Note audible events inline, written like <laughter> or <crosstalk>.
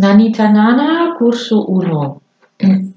Nanitanana, corso 1 <clears throat>